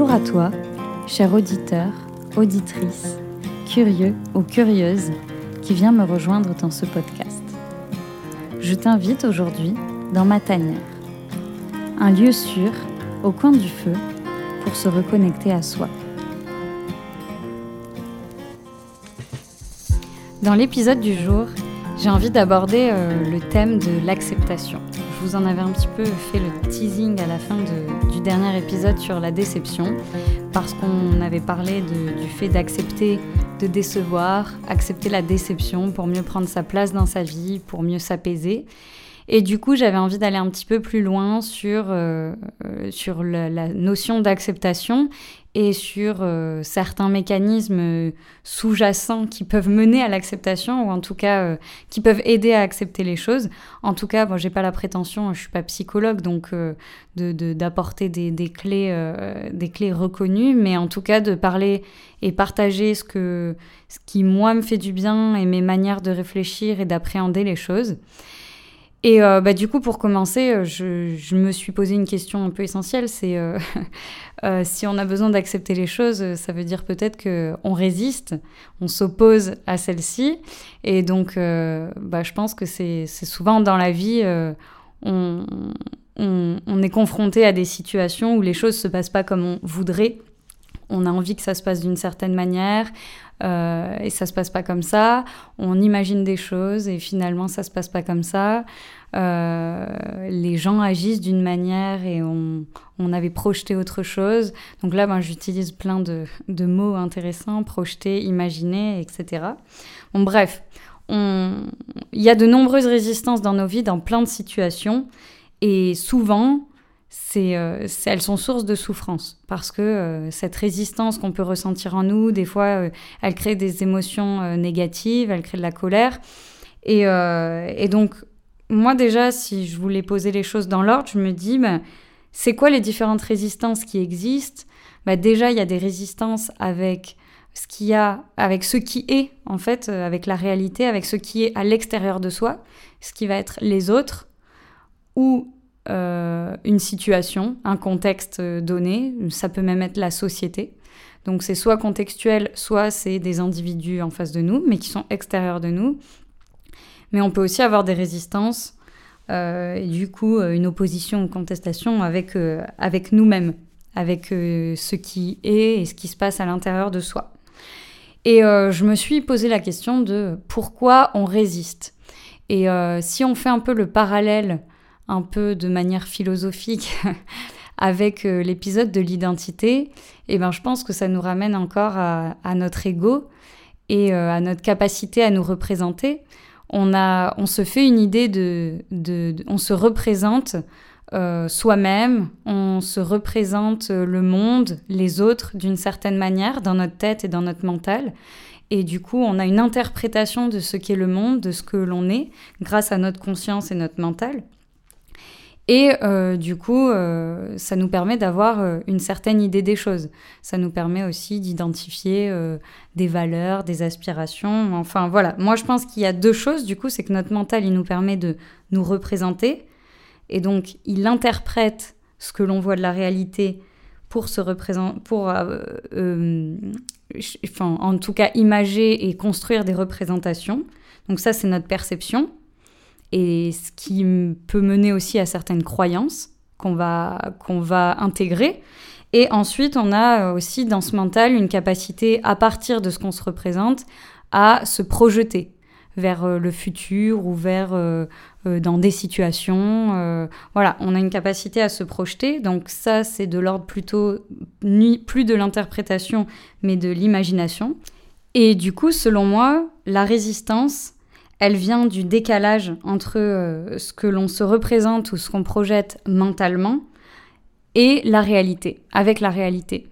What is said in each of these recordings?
Bonjour à toi, cher auditeur, auditrice, curieux ou curieuse qui vient me rejoindre dans ce podcast. Je t'invite aujourd'hui dans ma tanière, un lieu sûr au coin du feu pour se reconnecter à soi. Dans l'épisode du jour, j'ai envie d'aborder euh, le thème de l'acceptation. Je vous en avais un petit peu fait le teasing à la fin dernier épisode sur la déception, parce qu'on avait parlé du fait d'accepter de décevoir, accepter la déception pour mieux prendre sa place dans sa vie, pour mieux s'apaiser. Et du coup, j'avais envie d'aller un petit peu plus loin sur, euh, euh, sur la, notion d'acceptation et sur euh, certains mécanismes sous-jacents qui peuvent mener à l'acceptation ou en tout cas qui peuvent aider à accepter les choses. En tout cas, bon, j'ai pas la prétention, je suis pas psychologue, donc d'apporter des, des, clés, des clés reconnues, mais en tout cas de parler et partager ce, que, ce qui moi me fait du bien et mes manières de réfléchir et d'appréhender les choses. Et euh, bah, du coup, pour commencer, euh, je, je, me suis posé une question un peu essentielle, c'est euh, euh, si on a besoin d'accepter les choses, ça veut dire peut-être qu'on résiste, on s'oppose à celles-ci. Et donc, bah, je pense que c'est souvent dans la vie, on, on, on, est confronté à des situations où les choses se passent pas comme on voudrait. On a envie que ça se passe d'une certaine manière. Euh, et ça se passe pas comme ça. On imagine des choses et finalement ça se passe pas comme ça. Euh, les gens agissent d'une manière et on, on, avait projeté autre chose. Donc là, ben, j'utilise plein de, de, mots intéressants, projeter, imaginer, etc. Bon, bref, il y a de nombreuses résistances dans nos vies, dans plein de situations. Et souvent, euh, c'est, elles sont source de souffrance parce que euh, cette résistance qu'on peut ressentir en nous, des fois, euh, elle crée des émotions négatives, elle crée de la colère. Et, et, donc, moi déjà, si je voulais poser les choses dans l'ordre, je me dis, bah, c'est quoi les différentes résistances qui existent? Bah, Déjà, il y a des résistances avec ce qu'il a, avec ce qui est, en fait, avec la réalité, avec ce qui est à l'extérieur de soi, ce qui va être les autres, ou euh, une situation, un contexte donné, ça peut même être la société. Donc c'est soit contextuel, soit c'est des individus en face de nous, mais qui sont extérieurs de nous. Mais on peut aussi avoir des résistances euh, et du coup euh, une opposition ou contestation avec, avec nous-mêmes, avec ce qui est et ce qui se passe à l'intérieur de soi. Et je me suis posé la question de pourquoi on résiste. Et si on fait un peu le parallèle un peu de manière philosophique avec euh, l'épisode de l'identité, eh ben, je pense que ça nous ramène encore à, notre ego et euh, à notre capacité à nous représenter. On, a, on se fait une idée de, de, on se représente euh, soi-même, on se représente le monde, les autres d'une certaine manière dans notre tête et dans notre mental. Et du coup, on a une interprétation de ce qu'est le monde, de ce que l'on est, grâce à notre conscience et notre mental. Et euh, du coup, euh, ça nous permet d'avoir euh, une certaine idée des choses. Ça nous permet aussi d'identifier des valeurs, des aspirations. Enfin voilà, moi je pense qu'il y a deux choses. Du coup, c'est que notre mental, il nous permet de nous représenter. Et donc, il interprète ce que l'on voit de la réalité pour se représenter, pour, enfin, en tout cas, imager et construire des représentations. Donc ça, c'est notre perception et ce qui peut mener aussi à certaines croyances qu'on va, qu'on va intégrer. Et ensuite, on a aussi dans ce mental une capacité, à partir de ce qu'on se représente, à se projeter vers euh, le futur ou vers euh, euh, dans des situations. voilà, on a une capacité à se projeter. Donc ça, c'est de l'ordre plutôt plus de l'interprétation, mais de l'imagination. Et du coup, selon moi, la résistance, elle vient du décalage entre euh, ce que l'on se représente ou ce qu'on projette mentalement et la réalité, avec la réalité.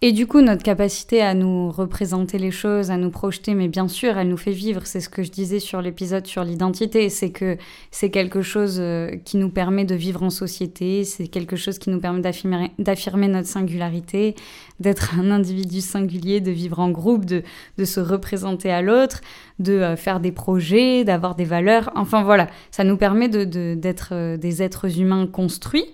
Et du coup, notre capacité à nous représenter les choses, à nous projeter, mais bien sûr, elle nous fait vivre. C'est ce que je disais sur l'épisode sur l'identité. C'est que c'est quelque chose euh, qui nous permet de vivre en société. C'est quelque chose qui nous permet d'affirmer notre singularité, d'être un individu singulier, de vivre en groupe, de, se représenter à l'autre, de euh, faire des projets, d'avoir des valeurs. Enfin voilà, ça nous permet d'être euh, des êtres humains construits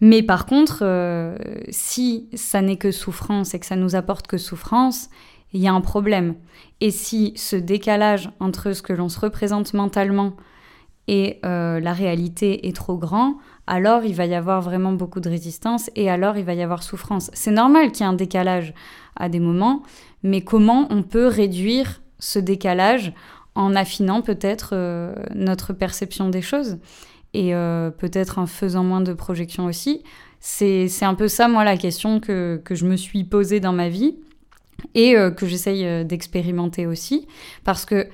Mais par contre, euh, si ça n'est que souffrance et que ça nous apporte que souffrance, il y a un problème. Et si ce décalage entre ce que l'on se représente mentalement et euh, la réalité est trop grand, alors il va y avoir vraiment beaucoup de résistance et alors il va y avoir souffrance. C'est normal qu'il y ait un décalage à des moments, mais comment on peut réduire ce décalage en affinant peut-être euh, notre perception des choses? Et euh, peut-être en faisant moins de projections aussi. C'est un peu ça, moi, la question que, que, je me suis posée dans ma vie et euh, que j'essaye d'expérimenter aussi. Parce que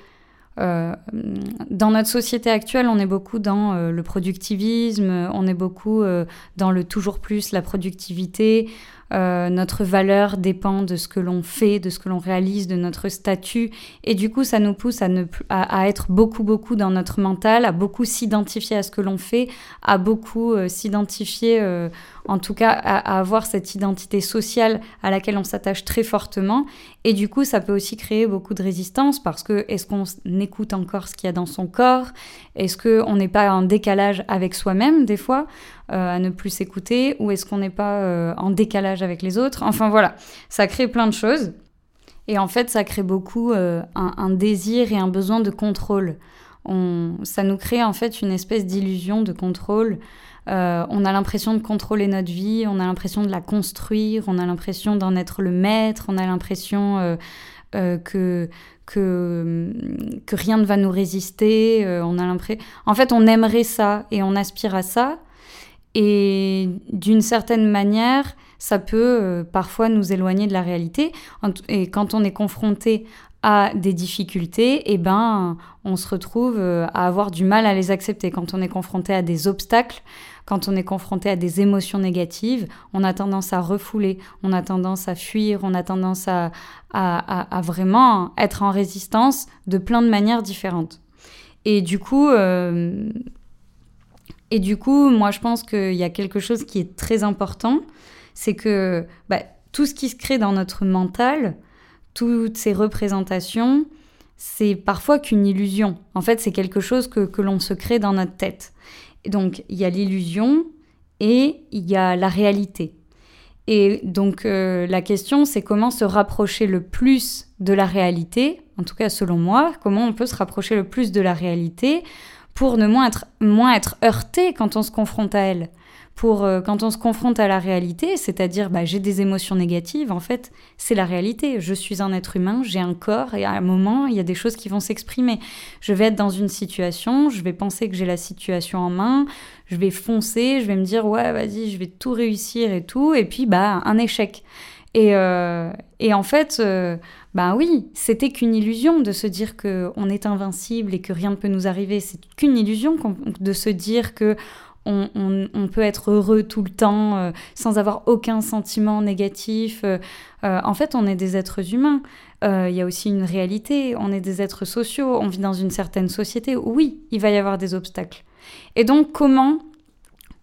dans notre société actuelle, on est beaucoup dans le productivisme, on est beaucoup dans le toujours plus, la productivité. Euh, notre valeur dépend de ce que l'on fait, de ce que l'on réalise, de notre statut. Et du coup, ça nous pousse à, à, être beaucoup, beaucoup dans notre mental, à beaucoup s'identifier à ce que l'on fait, à beaucoup euh, s'identifier, euh, en tout cas, à, avoir cette identité sociale à laquelle on s'attache très fortement. Et du coup, ça peut aussi créer beaucoup de résistance parce que est-ce qu'on écoute encore ce qu'il y a dans son corps? Est-ce qu'on n'est pas en décalage avec soi-même des fois? À ne plus s'écouter Ou est-ce qu'on n'est pas en décalage avec les autres. Enfin voilà, ça crée plein de choses. Et en fait, ça crée beaucoup euh, un, désir et un besoin de contrôle. On, ça nous crée en fait une espèce d'illusion de contrôle. Euh, on a l'impression de contrôler notre vie, on a l'impression de la construire, on a l'impression d'en être le maître, on a l'impression euh, que, rien ne va nous résister. En fait, on aimerait ça et on aspire à ça. Et d'une certaine manière, ça peut euh, parfois nous éloigner de la réalité. Et quand on est confronté à des difficultés, eh ben, on se retrouve euh, à avoir du mal à les accepter. Quand on est confronté à des obstacles, quand on est confronté à des émotions négatives, on a tendance à refouler, on a tendance à fuir, on a tendance à, à, vraiment être en résistance de plein de manières différentes. Et du coup, euh, et du coup, moi je pense qu'il y a quelque chose qui est très important, c'est que bah, tout ce qui se crée dans notre mental, toutes ces représentations, c'est parfois qu'une illusion. En fait, c'est quelque chose que, que l'on se crée dans notre tête. Et donc, il y a l'illusion et il y a la réalité. Et donc, euh, la question, c'est comment se rapprocher le plus de la réalité, en tout cas selon moi, comment on peut se rapprocher le plus de la réalité pour ne moins être, heurté quand on se confronte à elle pour euh, quand on se confronte à la réalité, c'est-à-dire bah, j'ai des émotions négatives, en fait, c'est la réalité. Je suis un être humain, j'ai un corps et à un moment, il y a des choses qui vont s'exprimer. Je vais être dans une situation, je vais penser que j'ai la situation en main, je vais foncer, je vais me dire ouais, vas-y, je vais tout réussir et tout, et puis bah un échec. Et, euh, et en fait, euh, bah oui, c'était qu'une illusion de se dire qu'on est invincible et que rien ne peut nous arriver. C'est qu'une illusion de se dire que on, peut être heureux tout le temps euh, sans avoir aucun sentiment négatif. En fait, on est des êtres humains. Il y a aussi une réalité. On est des êtres sociaux. On vit dans une certaine société. Oui, il va y avoir des obstacles. Et donc, comment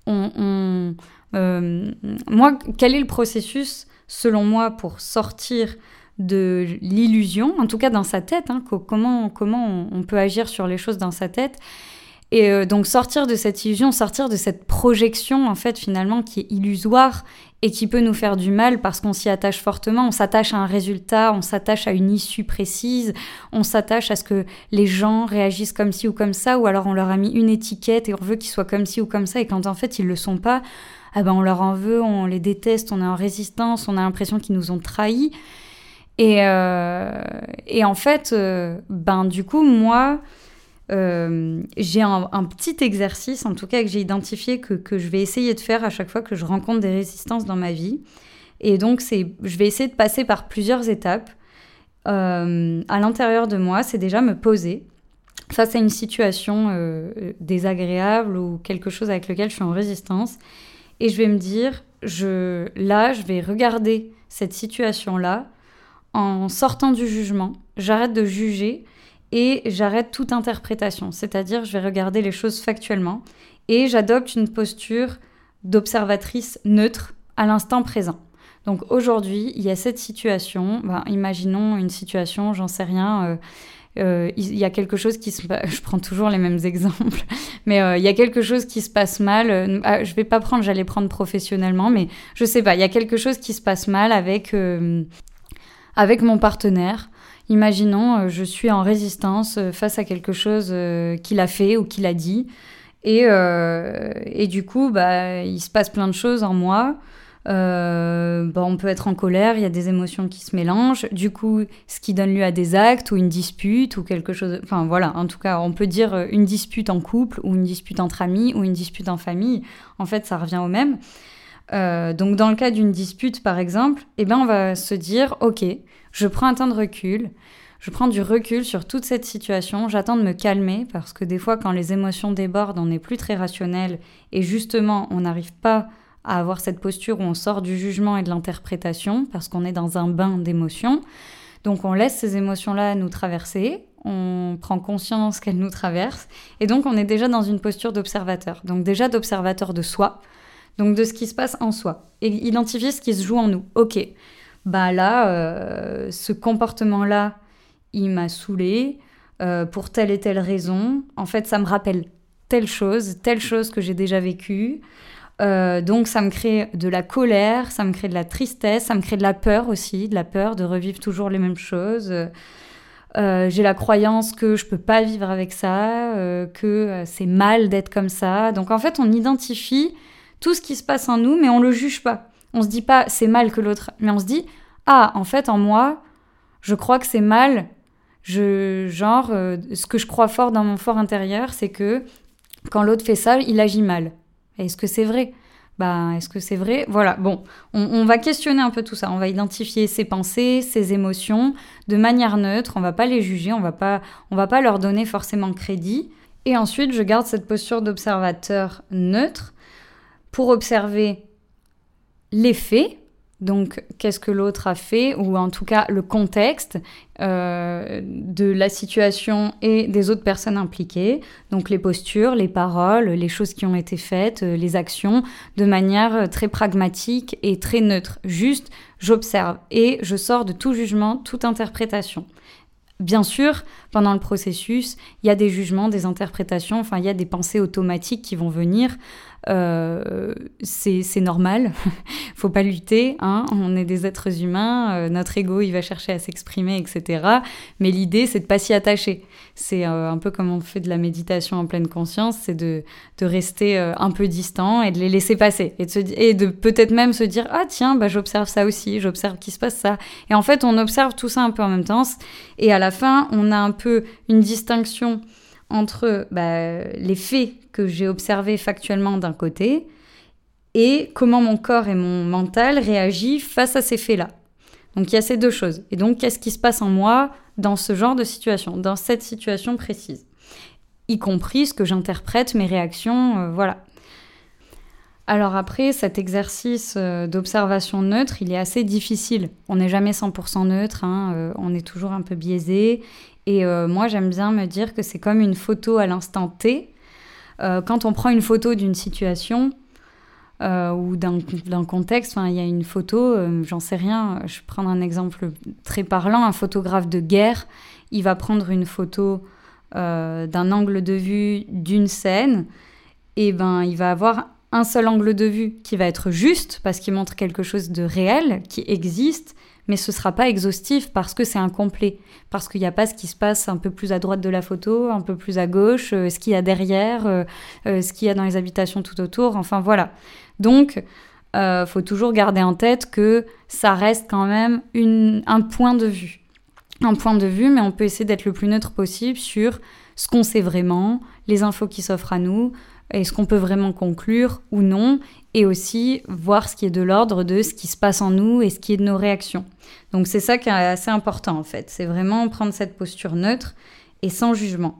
on... moi, quel est le processus, selon moi, pour sortir de l'illusion, en tout cas dans sa tête, hein, comment, on peut agir sur les choses dans sa tête. Et euh, donc sortir de cette illusion, sortir de cette projection en fait finalement qui est illusoire et qui peut nous faire du mal parce qu'on s'y attache fortement, on s'attache à un résultat, on s'attache à une issue précise, on s'attache à ce que les gens réagissent comme ci ou comme ça, ou alors on leur a mis une étiquette et on veut qu'ils soient comme ci ou comme ça, et quand en fait ils le sont pas, ah ben on leur en veut, on les déteste, on est en résistance, on a l'impression qu'ils nous ont trahis. Et, euh, et en fait, euh, ben du coup, moi, euh, j'ai un, petit exercice, en tout cas que j'ai identifié, que, que, je vais essayer de faire à chaque fois que je rencontre des résistances dans ma vie. Et donc, c'est, je vais essayer de passer par plusieurs étapes. À l'intérieur de moi, c'est déjà me poser face à une situation désagréable ou quelque chose avec lequel je suis en résistance. Et je vais me dire, je, là, je vais regarder cette situation-là en sortant du jugement. J'arrête de juger et j'arrête toute interprétation, c'est-à-dire je vais regarder les choses factuellement et j'adopte une posture d'observatrice neutre à l'instant présent. Donc aujourd'hui, il y a cette situation, ben, imaginons une situation, j'en sais rien, euh, il y a quelque chose qui se je prends toujours les mêmes exemples mais il y a quelque chose qui se passe mal ah, je vais pas prendre j'allais prendre professionnellement mais je sais pas il y a quelque chose qui se passe mal avec avec mon partenaire Imaginons, je suis en résistance face à quelque chose qu'il a fait ou qu'il a dit. Et, et, du coup, bah, il se passe plein de choses en moi. Euh, bah, on peut être en colère, il y a des émotions qui se mélangent, du coup, ce qui donne lieu à des actes ou une dispute ou quelque chose. Enfin voilà, en tout cas, on peut dire une dispute en couple ou une dispute entre amis ou une dispute en famille. En fait, ça revient au même. Euh, donc, dans le cas d'une dispute, par exemple, eh ben, on va se dire ok, je prends un temps de recul. Je prends du recul sur toute cette situation, j'attends de me calmer parce que des fois quand les émotions débordent, on n'est plus très rationnel et justement on n'arrive pas à avoir cette posture où on sort du jugement et de l'interprétation parce qu'on est dans un bain d'émotions. Donc on laisse ces émotions-là nous traverser, on prend conscience qu'elles nous traversent et donc on est déjà dans une posture d'observateur. Donc déjà d'observateur de soi, donc de ce qui se passe en soi et identifier ce qui se joue en nous. Ok, bah là, euh, ce comportement-là, il m'a saoulé euh, pour telle et telle raison. En fait, ça me rappelle telle chose, telle chose que j'ai déjà vécue. Euh, donc ça me crée de la colère, ça me crée de la tristesse, ça me crée de la peur aussi, de la peur de revivre toujours les mêmes choses. Euh, j'ai la croyance que je peux pas vivre avec ça, euh, que c'est mal d'être comme ça. Donc en fait, on identifie tout ce qui se passe en nous, mais on le juge pas. On se dit pas c'est mal que l'autre, mais on se dit ah en fait en moi, je crois que c'est mal. Je genre ce que je crois fort dans mon fort intérieur, c'est que quand l'autre fait ça, il agit mal. Est-ce que c'est vrai? Bah, est-ce que c'est vrai? Voilà, bon, on, va questionner un peu tout ça. On va identifier ses pensées, ses émotions de manière neutre. On va pas les juger, on va pas, on va pas leur donner forcément crédit. Et ensuite, je garde cette posture d'observateur neutre pour observer les faits, donc, qu'est-ce que l'autre a fait, ou en tout cas le contexte euh, de la situation et des autres personnes impliquées. Donc, les postures, les paroles, les choses qui ont été faites, euh, les actions, de manière très pragmatique et très neutre. Juste, j'observe et je sors de tout jugement, toute interprétation. Bien sûr, pendant le processus, il y a des jugements, des interprétations, enfin, il y a des pensées automatiques qui vont venir. Euh, c'est normal, faut pas lutter, hein. on est des êtres humains, euh, notre ego il va chercher à s'exprimer, etc. Mais l'idée c'est de pas s'y attacher. C'est euh, un peu comme on fait de la méditation en pleine conscience, c'est de, de, rester un peu distant et de les laisser passer et de, peut-être même se dire ah tiens bah j'observe ça aussi, j'observe qu'il se passe ça. Et en fait on observe tout ça un peu en même temps et à la fin on a un peu une distinction entre bah, les faits que j'ai observés factuellement d'un côté et comment mon corps et mon mental réagissent face à ces faits-là. Donc il y a ces deux choses. Et donc qu'est-ce qui se passe en moi dans ce genre de situation, dans cette situation précise? Y compris ce que j'interprète, mes réactions, euh, voilà. Alors après, cet exercice euh, d'observation neutre, il est assez difficile. On n'est jamais 100% neutre, hein, euh, on est toujours un peu biaisé. Et euh, moi, j'aime bien me dire que c'est comme une photo à l'instant T. Euh, quand on prend une photo d'une situation euh, ou d'un contexte, il y a une photo, j'en sais rien, je vais prendre un exemple très parlant, un photographe de guerre, il va prendre une photo d'un angle de vue d'une scène, et ben il va avoir un seul angle de vue qui va être juste parce qu'il montre quelque chose de réel, qui existe, mais ce sera pas exhaustif parce que c'est incomplet, parce qu'il n'y a pas ce qui se passe un peu plus à droite de la photo, un peu plus à gauche, euh, ce qu'il y a derrière, euh, euh, ce qu'il y a dans les habitations tout autour, enfin voilà. Donc, il faut toujours garder en tête que ça reste quand même un point de vue. Un point de vue, mais on peut essayer d'être le plus neutre possible sur ce qu'on sait vraiment, les infos qui s'offrent à nous, est-ce qu'on peut vraiment conclure ou non Et aussi voir ce qui est de l'ordre de ce qui se passe en nous et ce qui est de nos réactions. Donc c'est ça qui est assez important en fait. C'est vraiment prendre cette posture neutre et sans jugement.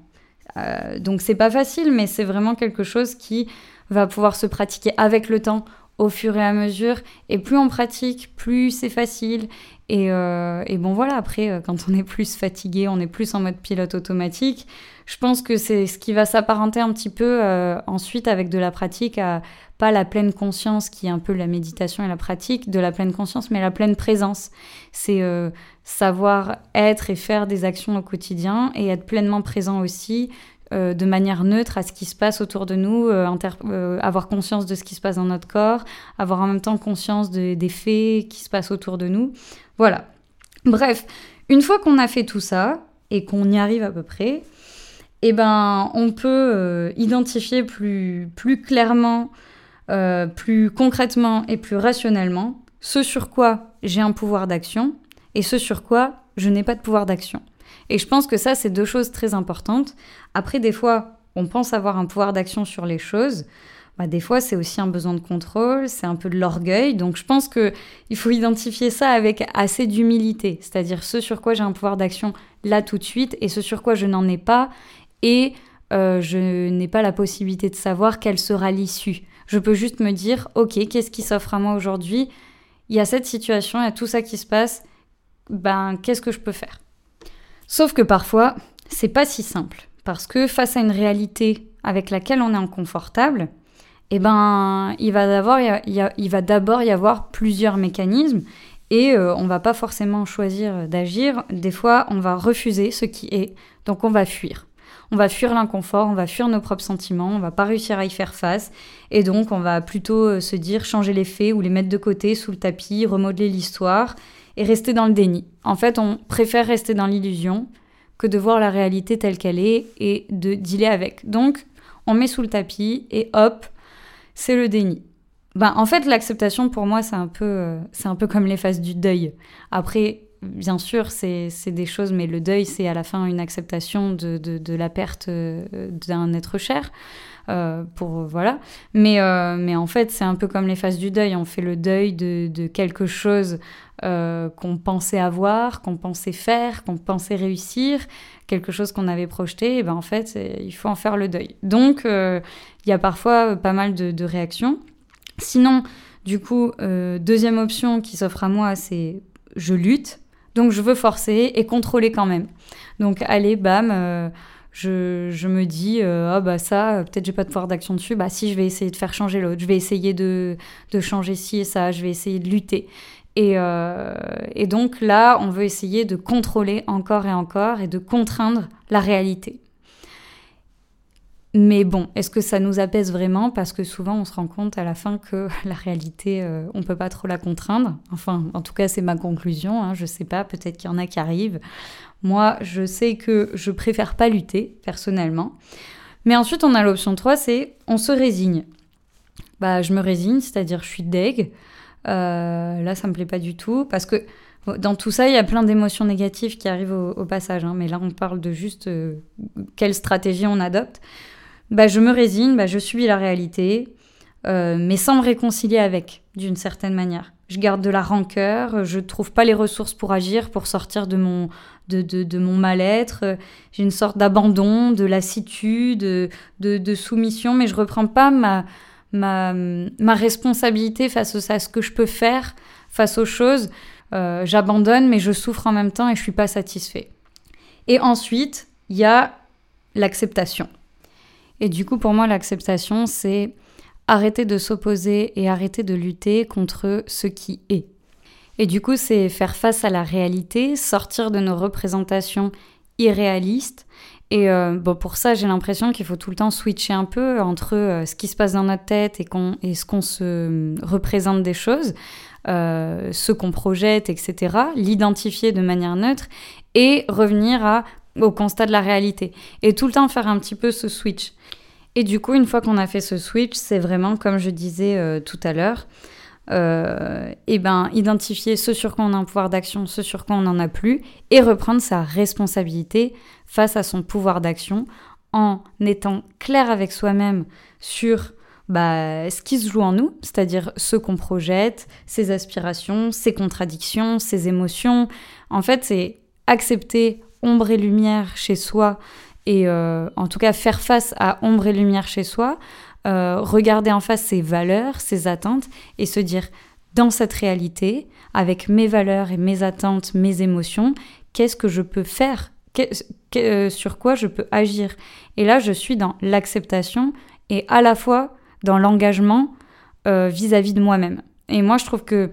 Euh, donc c'est pas facile, mais c'est vraiment quelque chose qui va pouvoir se pratiquer avec le temps au fur et à mesure. Et plus on pratique, plus c'est facile. Et, euh, bon voilà, après, euh, quand on est plus fatigué, on est plus en mode pilote automatique. Je pense que c'est ce qui va s'apparenter un petit peu euh, ensuite avec de la pratique à pas la pleine conscience qui est un peu la méditation et la pratique de la pleine conscience, mais la pleine présence. C'est savoir être et faire des actions au quotidien et être pleinement présent aussi euh, de manière neutre à ce qui se passe autour de nous, euh, euh, avoir conscience de ce qui se passe dans notre corps, avoir en même temps conscience des faits qui se passent autour de nous. Voilà. Bref, une fois qu'on a fait tout ça et qu'on y arrive à peu près, eh ben, on peut identifier plus, plus clairement, plus concrètement et plus rationnellement ce sur quoi j'ai un pouvoir d'action et ce sur quoi je n'ai pas de pouvoir d'action. Et je pense que ça, c'est deux choses très importantes. Après, des fois, on pense avoir un pouvoir d'action sur les choses. Bah, des fois, c'est aussi un besoin de contrôle, c'est un peu de l'orgueil. Donc, je pense qu'il faut identifier ça avec assez d'humilité, c'est-à-dire ce sur quoi j'ai un pouvoir d'action là tout de suite et ce sur quoi je n'en ai pas. Et euh, je n'ai pas la possibilité de savoir quelle sera l'issue. Je peux juste me dire, ok, qu'est-ce qui s'offre à moi aujourd'hui? Il y a cette situation, il y a tout ça qui se passe. Ben, qu'est-ce que je peux faire? Sauf que parfois, c'est pas si simple. Parce que face à une réalité avec laquelle on est inconfortable, eh ben, il va d'abord y, avoir plusieurs mécanismes et euh, on va pas forcément choisir d'agir. Des fois, on va refuser ce qui est, donc on va fuir. On va fuir l'inconfort, on va fuir nos propres sentiments, on va pas réussir à y faire face, et donc on va plutôt euh, se dire changer les faits ou les mettre de côté sous le tapis, remodeler l'histoire, et rester dans le déni. En fait, on préfère rester dans l'illusion que de voir la réalité telle qu'elle est et de dealer avec. Donc, on met sous le tapis et hop, c'est le déni. Ben, en fait, l'acceptation pour moi, c'est un peu, euh, c'est un peu comme les phases du deuil. Après, bien sûr, c'est des choses, mais le deuil, c'est à la fin une acceptation de, de, la perte euh, d'un être cher. Euh, pour voilà. Mais, mais en fait, c'est un peu comme les phases du deuil. On fait le deuil de, quelque chose euh, qu'on pensait avoir, qu'on pensait faire, qu'on pensait réussir, quelque chose qu'on avait projeté, et ben en fait, il faut en faire le deuil. Donc, euh, il y a parfois pas mal de, réactions. Sinon, du coup, euh, deuxième option qui s'offre à moi, c'est je lutte, donc je veux forcer et contrôler quand même. Donc, allez, bam. Je, me dis, ah bah ça, peut-être j'ai pas de pouvoir d'action dessus, bah si, je vais essayer de faire changer l'autre, je vais essayer de, de changer ci et ça, je vais essayer de lutter. Euh, et, donc là, on veut essayer de contrôler encore et encore et de contraindre la réalité. Mais bon, est-ce que ça nous apaise vraiment? Parce que souvent, on se rend compte à la fin que la réalité, euh, on ne peut pas trop la contraindre. Enfin, en tout cas, c'est ma conclusion. Hein, je ne sais pas, peut-être qu'il y en a qui arrivent. Moi, je sais que je préfère pas lutter, personnellement. Mais ensuite, on a l'option 3, c'est on se résigne. Bah, je me résigne, c'est-à-dire je suis deg. Euh, là, ça me plaît pas du tout parce que dans tout ça, il y a plein d'émotions négatives qui arrivent au, passage. Hein, mais là, on parle de juste euh, quelle stratégie on adopte. Bah, je me résigne, bah, je subis la réalité, euh, mais sans me réconcilier avec, d'une certaine manière. Je garde de la rancœur, je trouve pas les ressources pour agir, pour sortir de mon, de, de, de mon mal-être. J'ai une sorte d'abandon, de lassitude, de, de, soumission, mais je reprends pas ma, ma, ma responsabilité face à ce que je peux faire, face aux choses. Euh, j'abandonne, mais je souffre en même temps et je suis pas satisfait. Et ensuite, il y a l'acceptation. Et du coup, pour moi, l'acceptation, c'est arrêter de s'opposer et arrêter de lutter contre ce qui est. Et du coup, c'est faire face à la réalité, sortir de nos représentations irréalistes et euh, bon, pour ça, j'ai l'impression qu'il faut tout le temps switcher un peu entre euh, ce qui se passe dans notre tête et, ce qu'on se euh, représente des choses, ce qu'on projette, etc. L'identifier de manière neutre et revenir à, au constat de la réalité. Et tout le temps faire un petit peu ce switch. Et du coup, une fois qu'on a fait ce switch, c'est vraiment, comme je disais tout à l'heure, euh, et ben, identifier ce sur quoi on a un pouvoir d'action, ce sur quoi on n'en a plus, et reprendre sa responsabilité face à son pouvoir d'action en étant clair avec soi-même sur bah, ce qui se joue en nous, c'est-à-dire ce qu'on projette, ses aspirations, ses contradictions, ses émotions. En fait, c'est accepter ombre et lumière chez soi et euh, en tout cas faire face à ombre et lumière chez soi, regarder en face ses valeurs, ses attentes et se dire dans cette réalité, avec mes valeurs et mes attentes, mes émotions, qu'est-ce que je peux faire? Sur quoi je peux agir? Et là, je suis dans l'acceptation et à la fois dans l'engagement vis-à-vis de moi-même. Et moi, je trouve que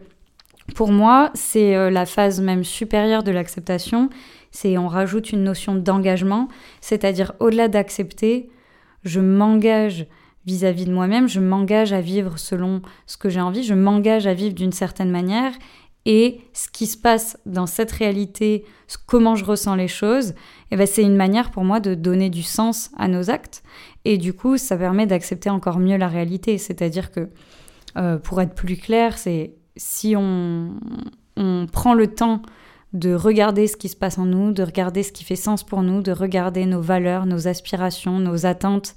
pour moi, c'est euh, la phase même supérieure de l'acceptation. C'est on rajoute une notion d'engagement, c'est-à-dire au-delà d'accepter, je m'engage vis-à-vis de moi-même, je m'engage à vivre selon ce que j'ai envie, je m'engage à vivre d'une certaine manière et ce qui se passe dans cette réalité, comment je ressens les choses, eh ben c'est une manière pour moi de donner du sens à nos actes et du coup ça permet d'accepter encore mieux la réalité, c'est-à-dire que euh, pour être plus clair, c'est si on, prend le temps de regarder ce qui se passe en nous, de regarder ce qui fait sens pour nous, de regarder nos valeurs, nos aspirations, nos attentes,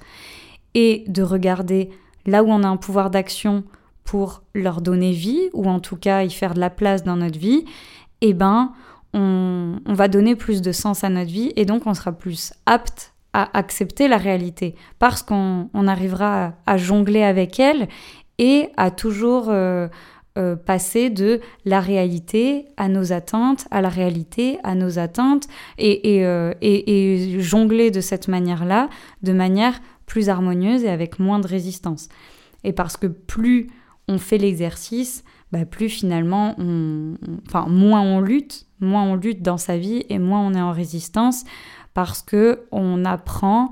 et de regarder là où on a un pouvoir d'action pour leur donner vie, ou en tout cas y faire de la place dans notre vie, eh ben, on, va donner plus de sens à notre vie, et donc on sera plus apte à accepter la réalité, parce qu'on arrivera à, jongler avec elle et à toujours... Euh, euh, passer de la réalité à nos attentes, à la réalité à nos attentes, euh, et, jongler de cette manière-là, de manière plus harmonieuse et avec moins de résistance. Et parce que plus on fait l'exercice, bah, plus finalement, enfin, moins on lutte, moins on lutte dans sa vie et moins on est en résistance, parce que on apprend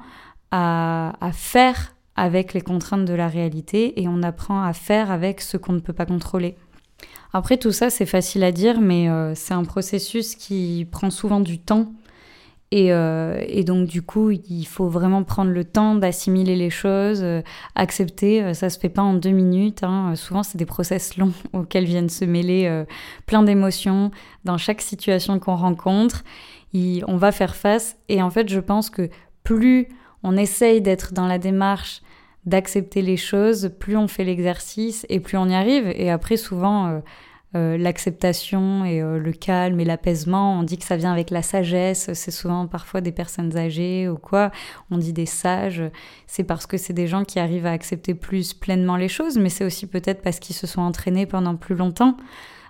à faire avec les contraintes de la réalité et on apprend à faire avec ce qu'on ne peut pas contrôler. Après, tout ça, c'est facile à dire, mais euh, c'est un processus qui prend souvent du temps. Et, euh, et, donc, du coup, il faut vraiment prendre le temps d'assimiler les choses, euh, accepter. ça se fait pas en deux minutes. Hein. Souvent, c'est des process longs auxquels viennent se mêler plein d'émotions dans chaque situation qu'on rencontre. on va faire face. Et en fait, je pense que plus on essaye d'être dans la démarche d'accepter les choses, plus on fait l'exercice et plus on y arrive. Et après, souvent, euh, euh, l'acceptation et euh, le calme et l'apaisement, on dit que ça vient avec la sagesse. C'est souvent parfois des personnes âgées ou quoi. On dit des sages. C'est parce que c'est des gens qui arrivent à accepter plus pleinement les choses, mais c'est aussi peut-être parce qu'ils se sont entraînés pendant plus longtemps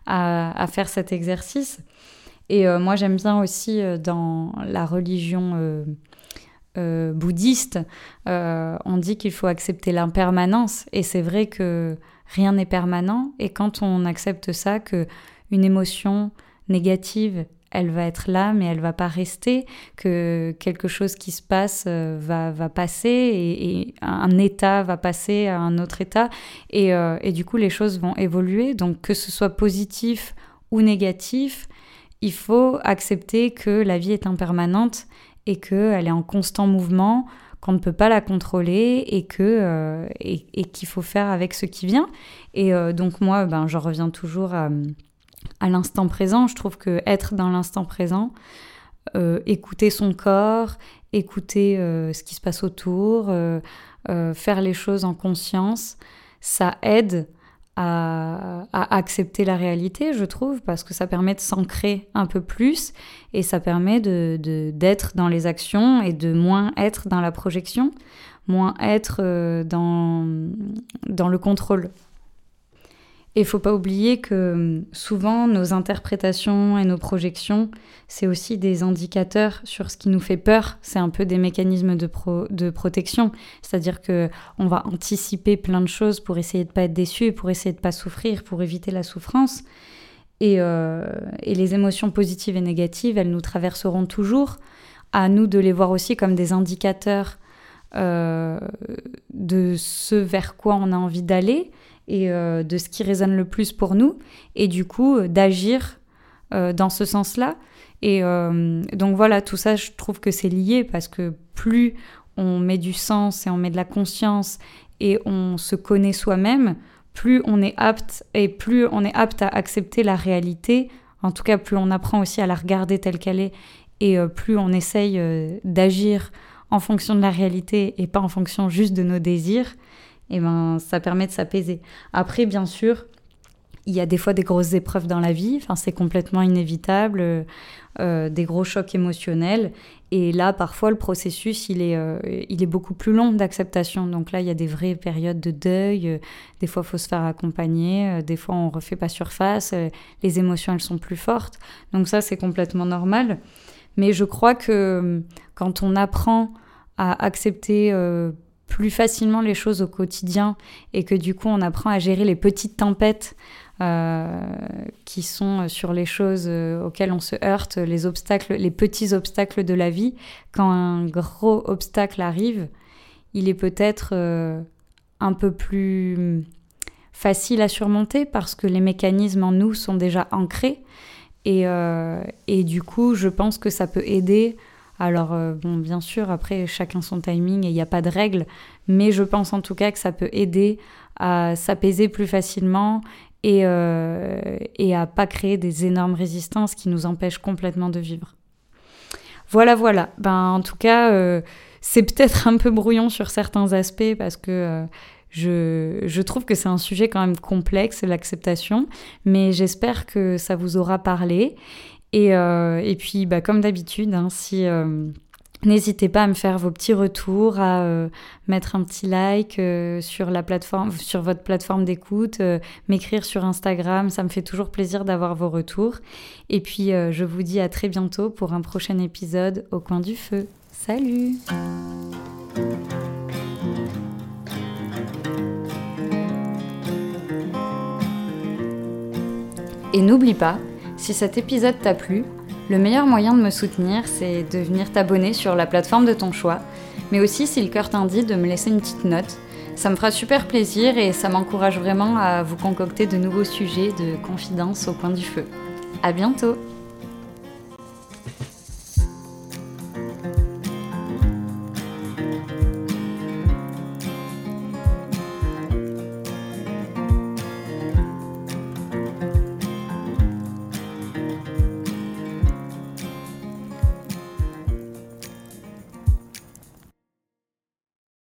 à, à faire cet exercice. Et moi, j'aime bien aussi dans la religion euh, bouddhiste, euh, on dit qu'il faut accepter l'impermanence. Et c'est vrai que rien n'est permanent. Et quand on accepte ça, que une émotion négative, elle va être là, mais elle va pas rester, que quelque chose qui se passe euh, va, va passer et, un état va passer à un autre état. Et, et du coup, les choses vont évoluer. Donc, que ce soit positif ou négatif, il faut accepter que la vie est impermanente et qu'elle est en constant mouvement, qu'on ne peut pas la contrôler et que euh, et, qu'il faut faire avec ce qui vient. Et euh, donc moi, ben, je reviens toujours à, l'instant présent. Je trouve que être dans l'instant présent, euh, écouter son corps, écouter ce qui se passe autour, faire les choses en conscience, ça aide à, accepter la réalité, je trouve, parce que ça permet de s'ancrer un peu plus et ça permet d'être de, d'être dans les actions et de moins être dans la projection, moins être euh, dans, dans le contrôle. Et il faut pas oublier que hum, souvent nos interprétations et nos projections, c'est aussi des indicateurs sur ce qui nous fait peur. C'est un peu des mécanismes de, de protection. C'est-à-dire que on va anticiper plein de choses pour essayer de pas être déçu, pour essayer de pas souffrir, pour éviter la souffrance. Et, euh, les émotions positives et négatives, elles nous traverseront toujours. À nous de les voir aussi comme des indicateurs euh, de ce vers quoi on a envie d'aller et euh, de ce qui résonne le plus pour nous, et du coup euh, d'agir euh, dans ce sens-là. Et donc voilà, tout ça, je trouve que c'est lié parce que plus on met du sens et on met de la conscience et on se connaît soi-même, plus on est apte et plus on est apte à accepter la réalité. En tout cas, plus on apprend aussi à la regarder telle qu'elle est et plus on essaye d'agir en fonction de la réalité et pas en fonction juste de nos désirs et ben, ça permet de s'apaiser. Après, bien sûr, il y a des fois des grosses épreuves dans la vie, enfin, c'est complètement inévitable, euh, des gros chocs émotionnels. Et là, parfois, le processus, il est, euh, il est beaucoup plus long d'acceptation. Donc là, il y a des vraies périodes de deuil. Des fois, il faut se faire accompagner. Des fois, on refait pas surface. Les émotions, elles sont plus fortes. Donc ça, c'est complètement normal. Mais je crois que quand on apprend à accepter plus facilement les choses au quotidien et que du coup on apprend à gérer les petites tempêtes euh, qui sont sur les choses euh, auxquelles on se heurte, les obstacles, les petits obstacles de la vie. Quand un gros obstacle arrive, il est peut-être euh, un peu plus facile à surmonter parce que les mécanismes en nous sont déjà ancrés. Et, et du coup, je pense que ça peut aider alors, euh, bon, bien sûr, après, chacun son timing et il n'y a pas de règle, mais je pense en tout cas que ça peut aider à s'apaiser plus facilement et, euh, et à pas créer des énormes résistances qui nous empêchent complètement de vivre. Voilà, voilà. Ben, en tout cas, euh, c'est peut-être un peu brouillon sur certains aspects parce que je, trouve que c'est un sujet quand même complexe, l'acceptation, mais j'espère que ça vous aura parlé. Et, euh, et puis, bah, comme d'habitude, hein, si euh, N'hésitez pas à me faire vos petits retours, à euh, mettre un petit like sur la plateforme, sur votre plateforme d'écoute, m'écrire sur Instagram, ça me fait toujours plaisir d'avoir vos retours. Et puis je vous dis à très bientôt pour un prochain épisode au coin du feu. Salut. Et n'oublie pas, si cet épisode t'a plu, le meilleur moyen de me soutenir, c'est de venir t'abonner sur la plateforme de ton choix, mais aussi si le cœur t'indique de me laisser une petite note. Ça me fera super plaisir et ça m'encourage vraiment à vous concocter de nouveaux sujets de confidence au coin du feu. À bientôt!